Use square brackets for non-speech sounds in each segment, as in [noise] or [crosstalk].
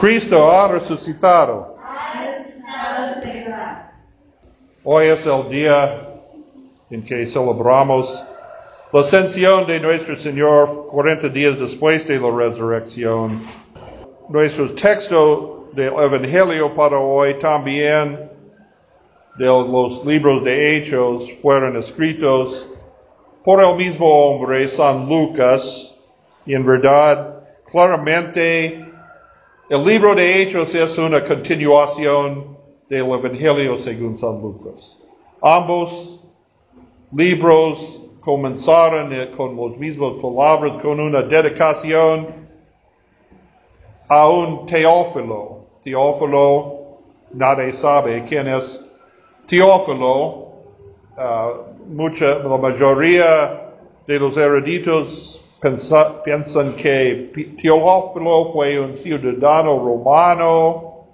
Cristo ha resucitado. Hoy es el día en que celebramos la ascensión de nuestro Señor 40 días después de la resurrección. Nuestro texto del Evangelio para hoy también de los libros de Hechos fueron escritos por el mismo hombre, San Lucas, y en verdad, claramente, el libro de Hechos es una continuación del Evangelio según San Lucas. Ambos libros comenzaron eh, con las mismas palabras, con una dedicación a un Teófilo. Teófilo, nadie sabe quién es Teófilo. Uh, mucha, la mayoría de los eruditos piensan que Teófilo fue un ciudadano romano,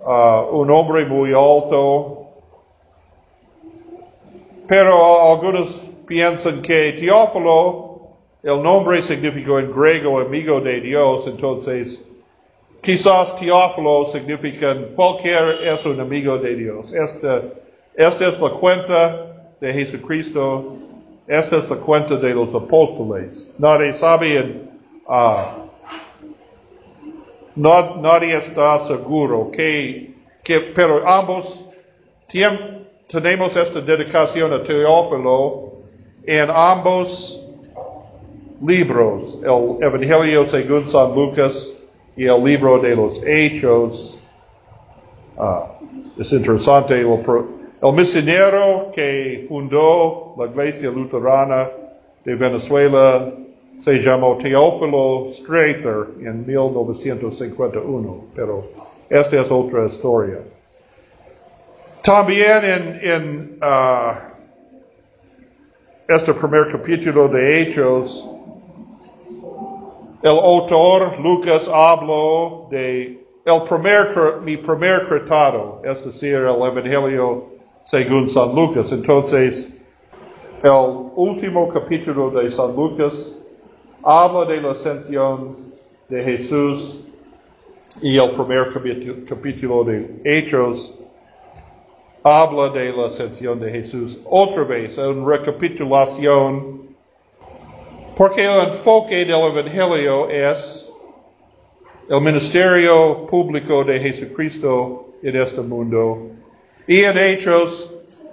uh, un hombre muy alto, pero algunos piensan que Teófilo, el nombre significa en griego amigo de Dios, entonces quizás Teófilo significa cualquier es un amigo de Dios. Esta, esta es la cuenta de Jesucristo, esta es la cuenta de los apóstoles. Nadie sabe, uh, no, nadie está seguro que, que pero ambos tienen, tenemos esta dedicación a Teófilo en ambos libros, el Evangelio según San Lucas y el libro de los Hechos. Uh, es interesante, el, el misionero que fundó la iglesia luterana de Venezuela se llamó Teófilo Strater en 1951, pero esta es otra historia. También en, en uh, este primer capítulo de Hechos, el autor Lucas habló de el primer, mi primer tratado, es decir, el Evangelio según San Lucas. Entonces, el último capítulo de San Lucas habla de la ascensión de Jesús y el primer capítulo de Hechos habla de la ascensión de Jesús. Otra vez, en recapitulación, porque el enfoque del Evangelio es el ministerio público de Jesucristo en este mundo y en Hechos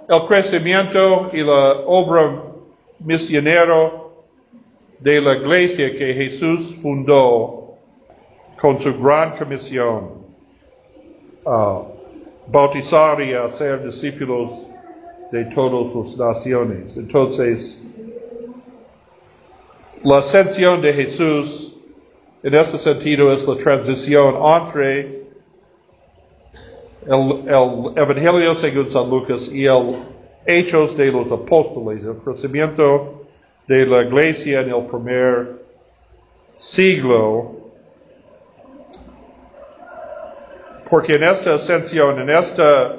el crecimiento y la obra misionero de la iglesia que Jesús fundó con su gran comisión, uh, bautizar y hacer discípulos de todas las naciones. Entonces, la ascensión de Jesús en este sentido es la transición entre el, el, Evangelio según San Lucas y el Hechos de los Apóstoles, el crecimiento de la iglesia en el primer siglo. Porque en esta ascensión, en esta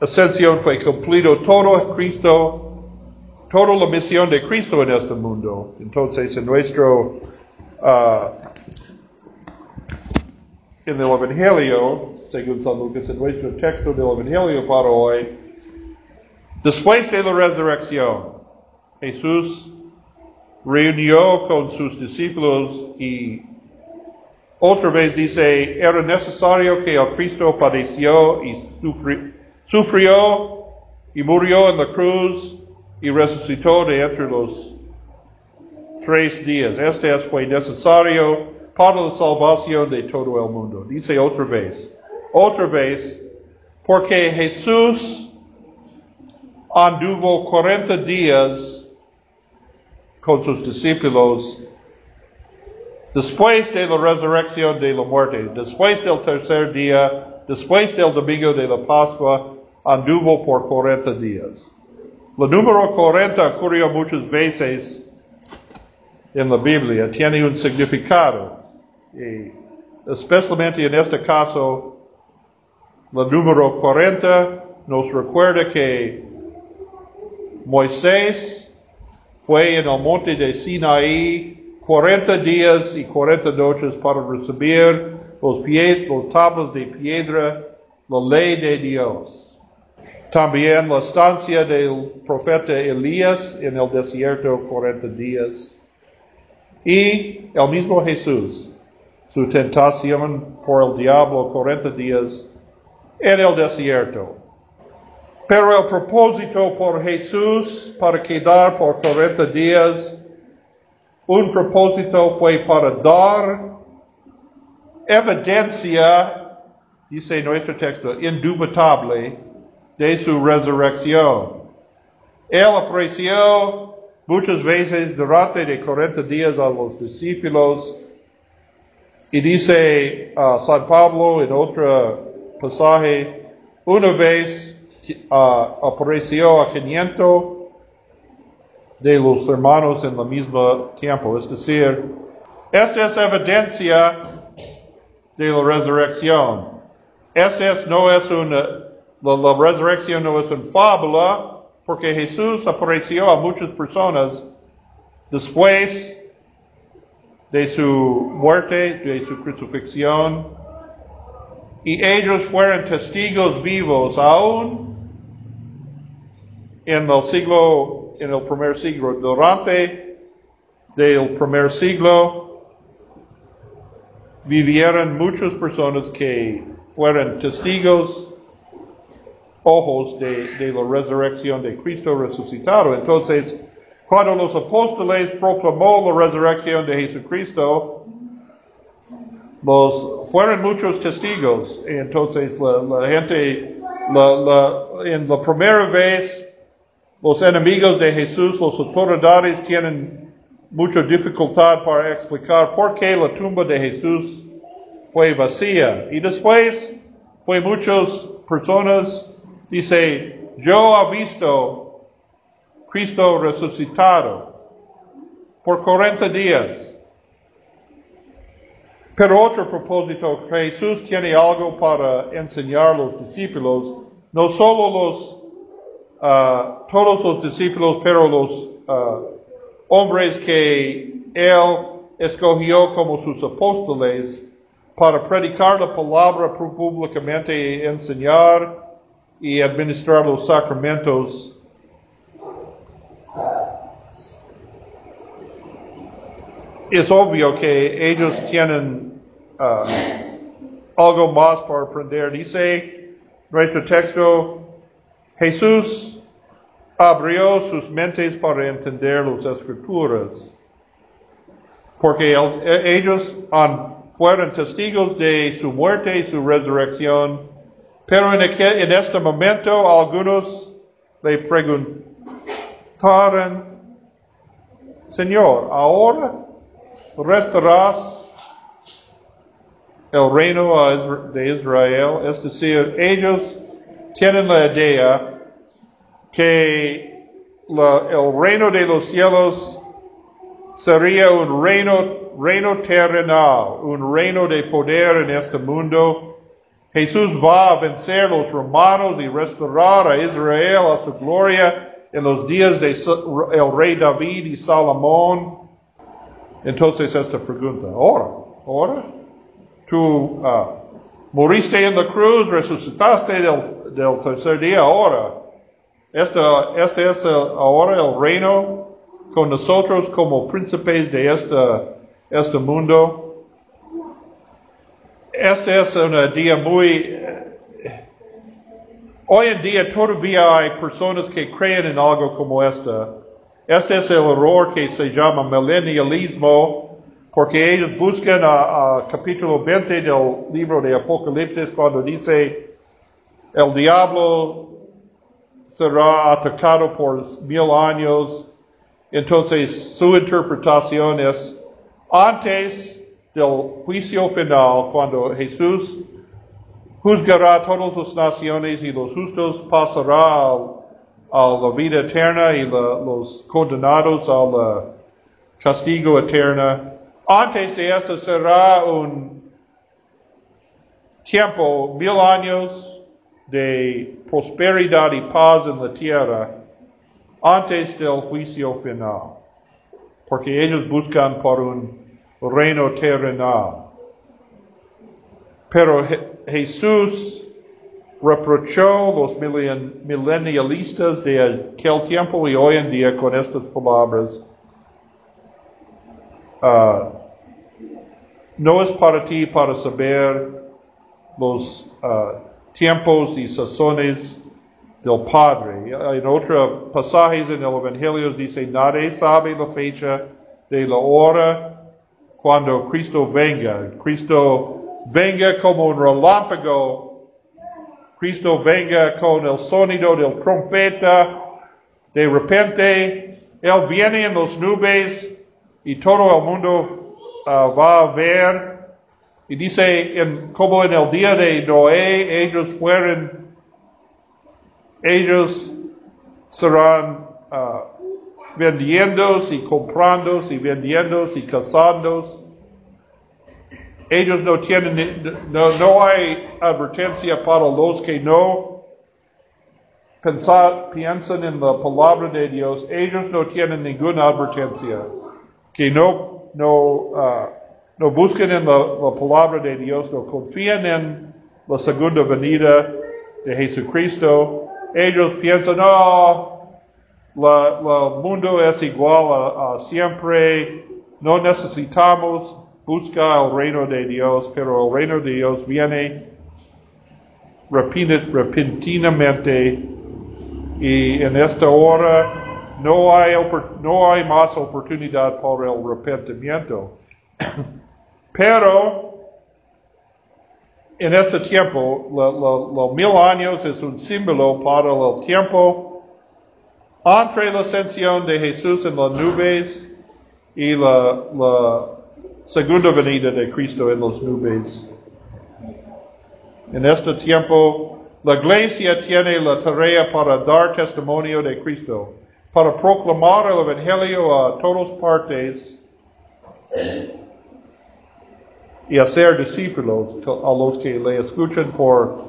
ascensión fue cumplido todo Cristo, toda la misión de Cristo en este mundo. Entonces, en nuestro, uh, en el Evangelio, según San Lucas, en nuestro texto del Evangelio para hoy, después de la resurrección, Jesús reunió con sus discípulos y otra vez dice, era necesario que el Cristo padeció y sufri sufrió y murió en la cruz y resucitó de entre los tres días. Este fue necesario para la salvación de todo el mundo. Dice otra vez, otra vez, porque Jesús anduvo 40 días con sus discípulos después de la resurrección de la muerte, después del tercer día, después del domingo de la Pascua, anduvo por 40 días. El número 40 ocurrió muchas veces en la Biblia, tiene un significado. Y especialmente en este caso, el número 40 nos recuerda que Moisés fue en el monte de Sinaí 40 días y 40 noches para recibir los, pie, los tablas de piedra, la ley de Dios. También la estancia del profeta Elías en el desierto 40 días. Y el mismo Jesús, su tentación por el diablo 40 días en el desierto. Pero el propósito por Jesús para quedar por 40 días, un propósito fue para dar evidencia, dice nuestro texto, indubitable de su resurrección. Él apareció muchas veces durante de 40 días a los discípulos y dice uh, San Pablo en otro pasaje, una vez uh, apareció a 500 de los hermanos en el mismo tiempo. Es decir, esta es evidencia de la resurrección. Esta es, no es una, la, la resurrección no es una fábula, porque Jesús apareció a muchas personas después de su muerte, de su crucifixión, y ellos fueron testigos vivos aún en el siglo, en el primer siglo, durante del primer siglo, vivieron muchas personas que fueron testigos ojos de, de, la resurrección de Cristo resucitado. Entonces, cuando los apóstoles proclamó la resurrección de Jesucristo, los, fueron muchos testigos. Entonces, la, la gente, la, en la primera vez, los enemigos de Jesús, las autoridades tienen mucha dificultad para explicar por qué la tumba de Jesús fue vacía. Y después, fue muchas personas Dice, yo he visto Cristo resucitado por 40 días. Pero otro propósito, Jesús tiene algo para enseñar a los discípulos, no solo los, uh, todos los discípulos, pero los uh, hombres que Él escogió como sus apóstoles para predicar la palabra públicamente enseñar y administrar los sacramentos. Es obvio que ellos tienen uh, algo más para aprender. Dice nuestro texto, Jesús abrió sus mentes para entender las escrituras, porque el, ellos han, fueron testigos de su muerte y su resurrección pero en, aquel, en este momento algunos le preguntaron, Señor, ¿ahora restaurarás el reino de Israel? Es decir, ellos tienen la idea que el reino de los cielos sería un reino, reino terrenal, un reino de poder en este mundo Jesús va a vencer los romanos y restaurar a Israel a su gloria en los días de el rey David y Salomón. Entonces esta pregunta, ahora, ahora, tú uh, moriste en la cruz, resucitaste del, del tercer día, ahora, este, este es el, ahora el reino con nosotros como príncipes de este, este mundo este es un día muy... Hoy en día todavía hay personas que creen en algo como esta. Este es el error que se llama milenialismo, porque ellos buscan a, capítulo 20 del libro de Apocalipsis cuando dice el diablo será atacado por mil años. Entonces su interpretación es antes del juicio final, cuando Jesús juzgará a todas las naciones y los justos pasará a la vida eterna y los condenados al castigo eterno. Antes de esto será un tiempo, mil años de prosperidad y paz en la tierra antes del juicio final. porque ellos buscan por un reino terrenal. Pero Jesús reprochó los milenialistas de aquel tiempo y hoy en día con estas palabras. Uh, no es para ti para saber los uh, tiempos y sazones del Padre. En otros pasajes en el Evangelio dice, nadie sabe la fecha de la hora cuando Cristo venga. Cristo venga como un relámpago. Cristo venga con el sonido del trompeta. De repente, Él viene en las nubes y todo el mundo uh, va a ver. Y dice, como en el día de Noé, ellos fueron ellos serán uh, vendiendo y comprando y vendiendo y casando. Ellos no tienen, no, no hay advertencia para los que no pensar, piensan en la palabra de Dios. Ellos no tienen ninguna advertencia. Que no, no, uh, no busquen en la, la palabra de Dios, no confían en la segunda venida de Jesucristo ellos piensan, no, el mundo es igual a, siempre, no necesitamos buscar el reino de Dios, pero el reino de Dios viene repentinamente y en esta hora no hay, no más oportunidad para el arrepentimiento. [coughs] pero en este tiempo, los mil años es un símbolo para el tiempo entre la ascensión de Jesús en las nubes y la segunda venida de Cristo en las nubes. En este tiempo, la iglesia tiene la tarea para dar testimonio de Cristo, para proclamar el Evangelio a todas partes y hacer discípulos a los que le escuchan por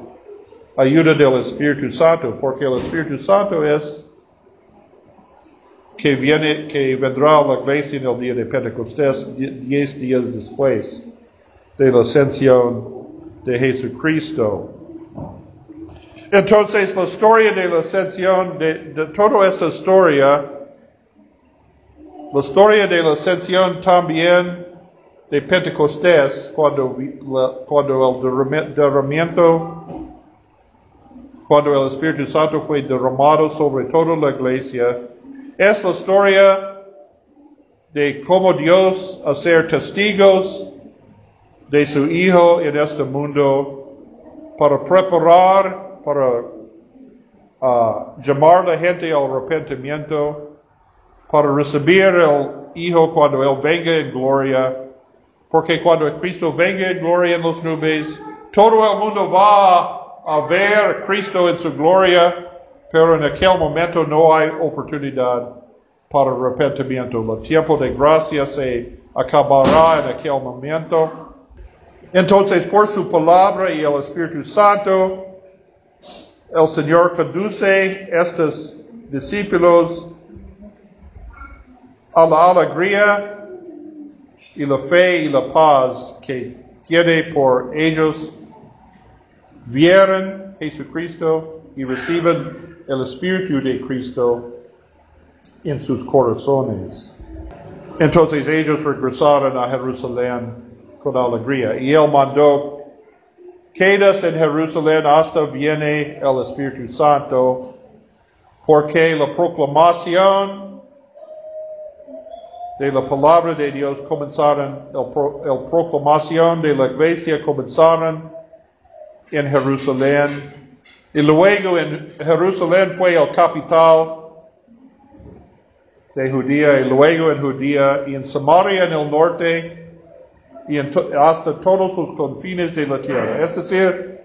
ayuda del Espíritu Santo, porque el Espíritu Santo es que viene, que vendrá a la iglesia en el día de Pentecostés, diez días después de la ascensión de Jesucristo. Entonces, la historia de la ascensión, de, de toda esta historia, la historia de la ascensión también de Pentecostés, cuando, cuando el derramamiento, cuando el Espíritu Santo fue derramado sobre toda la iglesia, es la historia de cómo Dios hacer testigos de su Hijo en este mundo para preparar, para uh, llamar la gente al arrepentimiento, para recibir el Hijo cuando Él venga en gloria. Porque cuando Cristo venga en gloria en las nubes, todo el mundo va a ver a Cristo en su gloria, pero en aquel momento no hay oportunidad para arrepentimiento. El tiempo de gracia se acabará en aquel momento. Entonces, por su palabra y el Espíritu Santo, el Señor conduce estos discípulos a la alegría y la fe y la paz que tiene por ellos vieron Jesucristo y reciben el Espíritu de Cristo en sus corazones. Entonces ellos regresaron a Jerusalén con alegría y él mandó, quedas en Jerusalén hasta viene el Espíritu Santo, porque la proclamación de la palabra de Dios comenzaron, el, proclamación de la iglesia comenzaron en Jerusalén. Y luego en Jerusalén fue el capital de Judía y luego en Judía y en Samaria en el norte y hasta todos los confines de la tierra. Es decir,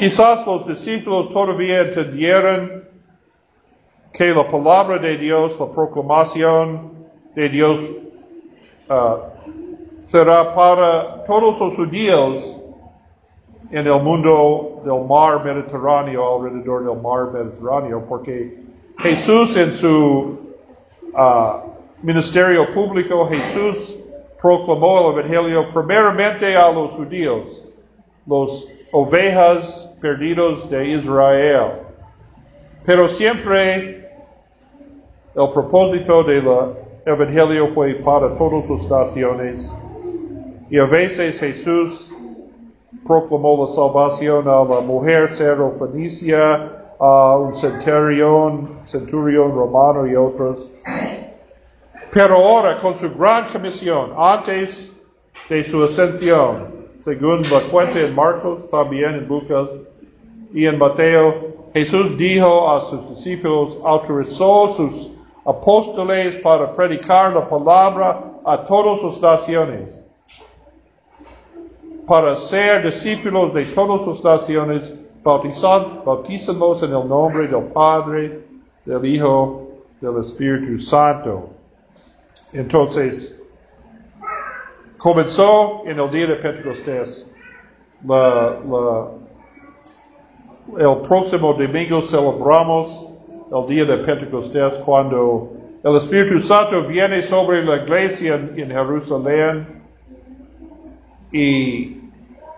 quizás los discípulos todavía entendieron que la palabra de Dios, la proclamación de Dios uh, será para todos los judíos en el mundo del mar Mediterráneo, alrededor del mar Mediterráneo, porque Jesús en su uh, ministerio público, Jesús proclamó el Evangelio primeramente a los judíos, los ovejas perdidos de Israel. Pero siempre el propósito del Evangelio fue para todas las naciones. Y a veces Jesús proclamó la salvación a la mujer Fenicia, a un centurión, centurión romano y otros. Pero ahora, con su gran comisión, antes de su ascensión, según la cuenta en Marcos, también en Lucas y en Mateo, Jesús dijo a sus discípulos, autorizó sus apóstoles para predicar la palabra a todas las naciones, para ser discípulos de todas las naciones, bautizándolos en el nombre del Padre, del Hijo, del Espíritu Santo. Entonces, comenzó en el día de Pentecostés. el próximo domingo celebramos el día de Pentecostés cuando el Espíritu Santo viene sobre la iglesia en, Jerusalén y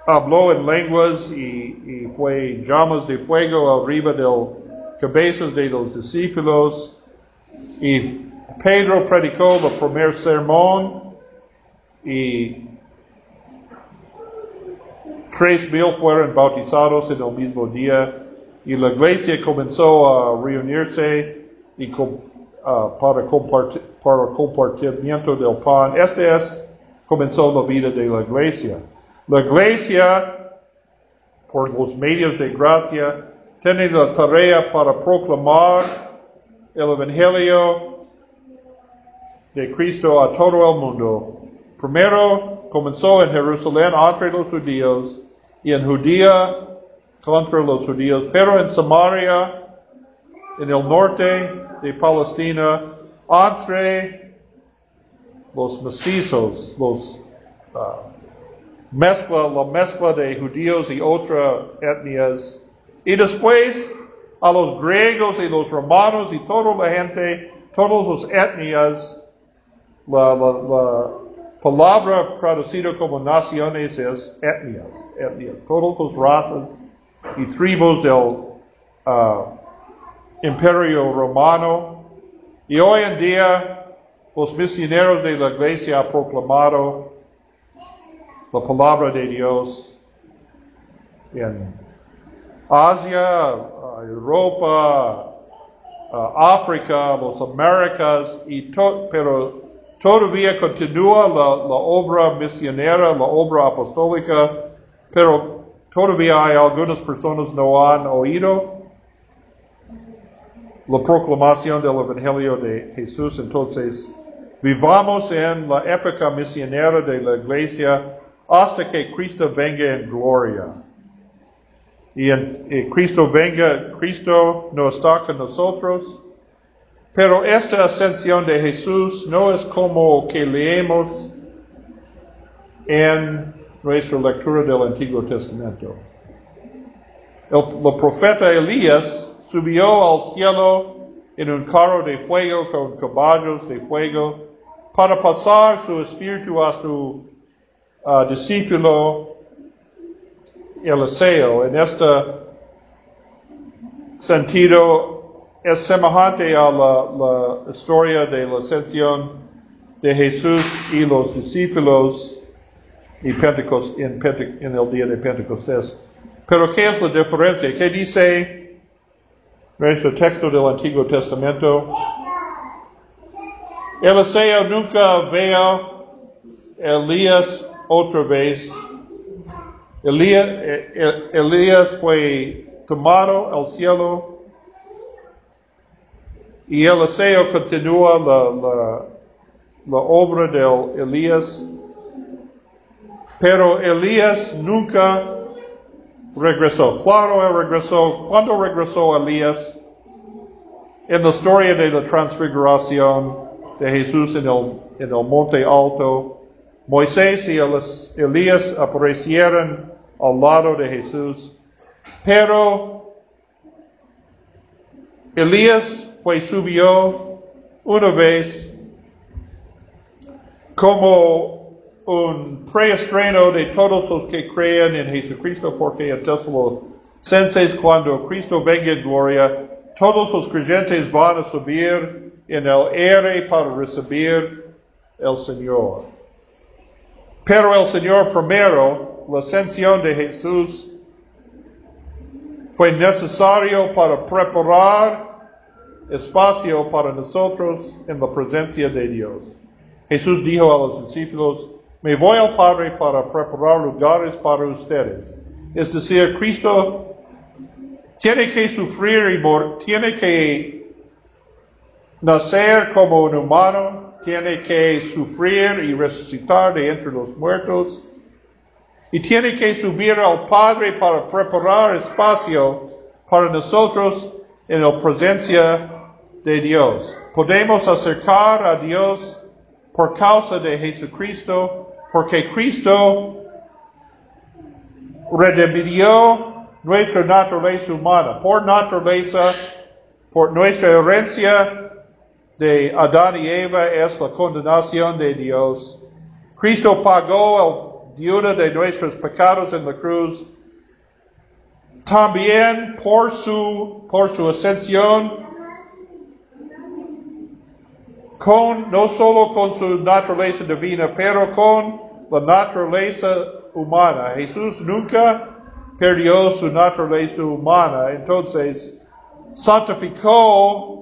habló en lenguas y, fue llamas de fuego arriba de cabezas de los discípulos y Pedro predicó el primer sermón y tres mil fueron bautizados en el mismo día y la iglesia comenzó a reunirse y uh, para, compartir, para compartimiento del pan. Este es, comenzó la vida de la iglesia. La iglesia, por los medios de gracia, tiene la tarea para proclamar el Evangelio de Cristo a todo el mundo. Primero comenzó en Jerusalén entre los judíos y en Judía contra los judíos, pero en Samaria, en el norte de Palestina, entre los mestizos, los uh, mezcla, la mezcla de judíos y otras etnias, y después a los griegos y los romanos y toda la gente, todas las etnias la, la, palabra traducida como naciones es etnias, etnias, todas las razas y tribus del uh, imperio romano. Y hoy en día los misioneros de la iglesia han proclamado la palabra de Dios en Asia, Europa, África, los Américas, y to, pero Todavía continúa la, obra misionera, la obra apostólica, pero todavía hay algunas personas no han oído la proclamación del Evangelio de Jesús. Entonces, vivamos en la época misionera de la iglesia hasta que Cristo venga en gloria. Y en Cristo venga, Cristo no está con nosotros. Pero esta ascensión de Jesús no es como que leemos en nuestra lectura del Antiguo Testamento. El, profeta Elías subió al cielo en un carro de fuego con caballos de fuego para pasar su espíritu a su uh, discípulo Eliseo. En este sentido, es semejante a la, historia de la ascensión de Jesús y los discípulos en, el día de Pentecostés. Pero ¿qué es la diferencia? ¿Qué dice nuestro texto del Antiguo Testamento? Eliseo nunca veo Elías otra vez. Elías, fue tomado al cielo y Eliseo continúa la, la, obra de Elías. Pero Elías nunca regresó. Claro, él regresó. ¿Cuándo regresó Elías? En la historia de la transfiguración de Jesús en el, en el monte alto, Moisés y Elías aparecieron al lado de Jesús. Pero Elías fue subió una vez como un preestreno de todos los que creen en Jesucristo, porque en Tesalonicenses, cuando Cristo venga en gloria, todos los creyentes van a subir en el aire para recibir el Señor. Pero el Señor primero, la ascensión de Jesús, fue necesario para preparar espacio para nosotros en la presencia de Dios. Jesús dijo a los discípulos, me voy al Padre para preparar lugares para ustedes. Es decir, Cristo tiene que sufrir y morir, tiene que nacer como un humano, tiene que sufrir y resucitar de entre los muertos, y tiene que subir al Padre para preparar espacio para nosotros en la presencia de Dios. Podemos acercar a Dios por causa de Jesucristo, porque Cristo redimió nuestra naturaleza humana. Por naturaleza, por nuestra herencia de Adán y Eva es la condenación de Dios. Cristo pagó el deuda de nuestros pecados en la cruz. También por su, por su ascensión, con, no solo con su naturaleza divina, pero con la naturaleza humana. Jesús nunca perdió su naturaleza humana, entonces santificó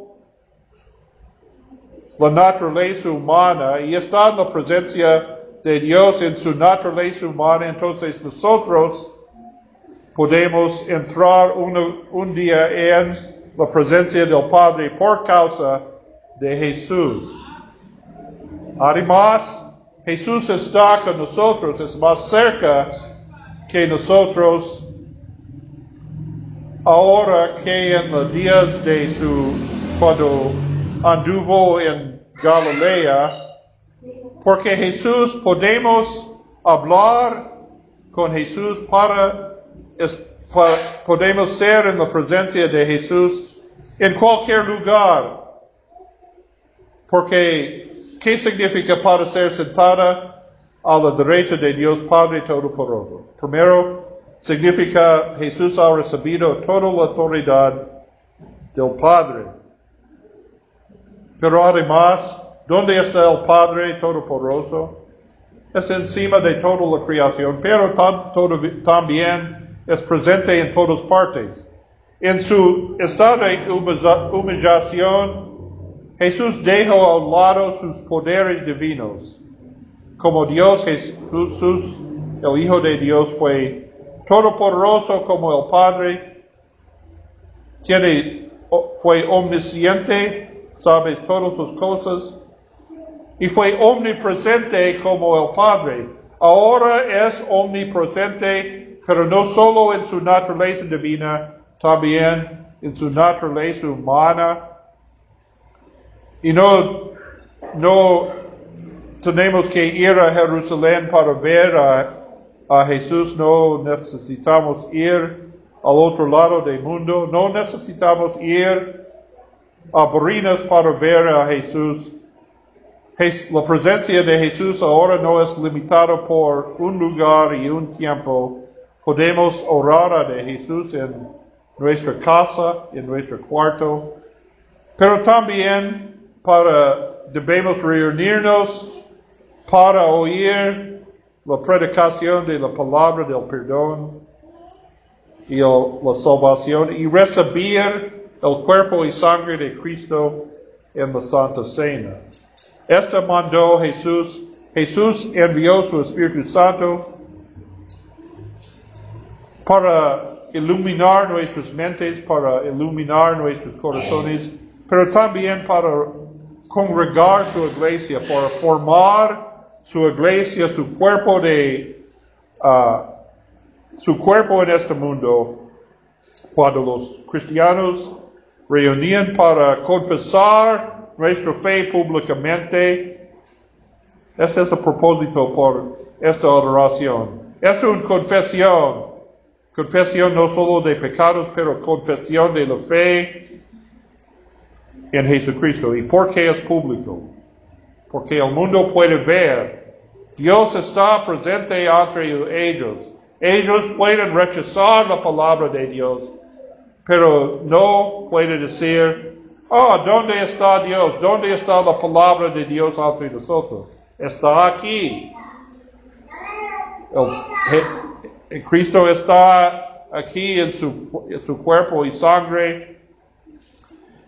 la naturaleza humana y está en la presencia de Dios en su naturaleza humana, entonces nosotros podemos entrar un día en la presencia del Padre por causa de Jesús. Además, Jesús está con nosotros, es más cerca que nosotros ahora que en los días de su, cuando anduvo en Galilea, porque Jesús podemos hablar con Jesús para, podemos ser en la presencia de Jesús en cualquier lugar. Porque, ¿qué significa para ser sentada a la derecha de Dios Padre Todopoderoso? Primero, significa Jesús ha recibido toda la autoridad del Padre. Pero además, ¿dónde está el Padre Todopoderoso? Está encima de toda la creación, pero también es presente en todas partes. En su estado de humillación, Jesús dejó a un lado sus poderes divinos. Como Dios, Jesús, el Hijo de Dios, fue todopoderoso como el Padre, tiene, fue omnisciente, sabe todas las cosas, y fue omnipresente como el Padre. Ahora es omnipresente, pero no solo en su naturaleza divina, también en su naturaleza humana. Y no, no tenemos que ir a Jerusalén para ver a, a Jesús, no necesitamos ir al otro lado del mundo, no necesitamos ir a Barinas para ver a Jesús. La presencia de Jesús ahora no es limitada por un lugar y un tiempo. Podemos orar a Jesús en nuestra casa, en nuestro cuarto, pero también para, debemos reunirnos para oír la predicación de la palabra del perdón y la salvación y recibir el cuerpo y sangre de Cristo en la Santa Cena. Esta mandó Jesús. Jesús envió su Espíritu Santo para iluminar nuestras mentes, para iluminar nuestros corazones, pero también para congregar su iglesia, para formar su iglesia, su cuerpo de, uh, su cuerpo en este mundo, cuando los cristianos reunían para confesar nuestra fe públicamente. Este es el propósito por esta adoración. Esta es una confesión. Confesión no solo de pecados, pero confesión de la fe en Jesucristo. ¿Y por qué es público? porque el mundo puede ver. Dios está presente entre ellos. Ellos pueden rechazar la palabra de Dios, pero no pueden decir, oh, ¿dónde está Dios? ¿Dónde está la palabra de Dios entre nosotros? Está aquí. El, Cristo está aquí en su, cuerpo y sangre.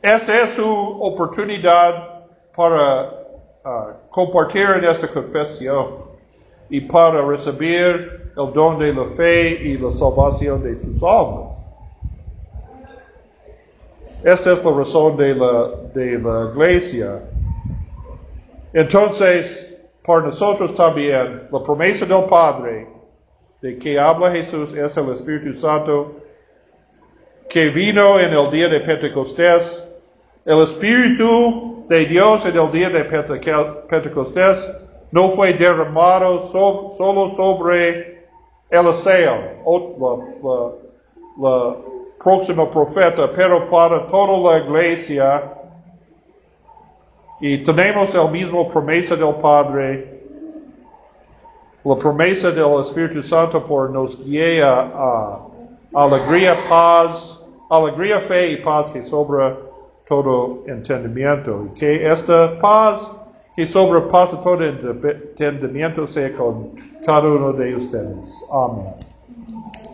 Esta es su oportunidad para uh, compartir en esta confesión y para recibir el don de la fe y la salvación de sus almas. Esta es la razón de la, de la iglesia. Entonces, para nosotros también, la promesa del Padre, de que habla Jesús, es el Espíritu Santo, que vino en el día de Pentecostés. El Espíritu de Dios en el día de Pentecostés no fue derramado solo sobre Eliseo, la, próximo profeta, pero para toda la iglesia. Y tenemos el mismo promesa del Padre, la promesa del Espíritu Santo por nos guía a alegría, paz, alegría, fe y paz que sobra todo entendimiento. Y que esta paz que sobrepasa todo entendimiento sea con cada uno de ustedes. Amén.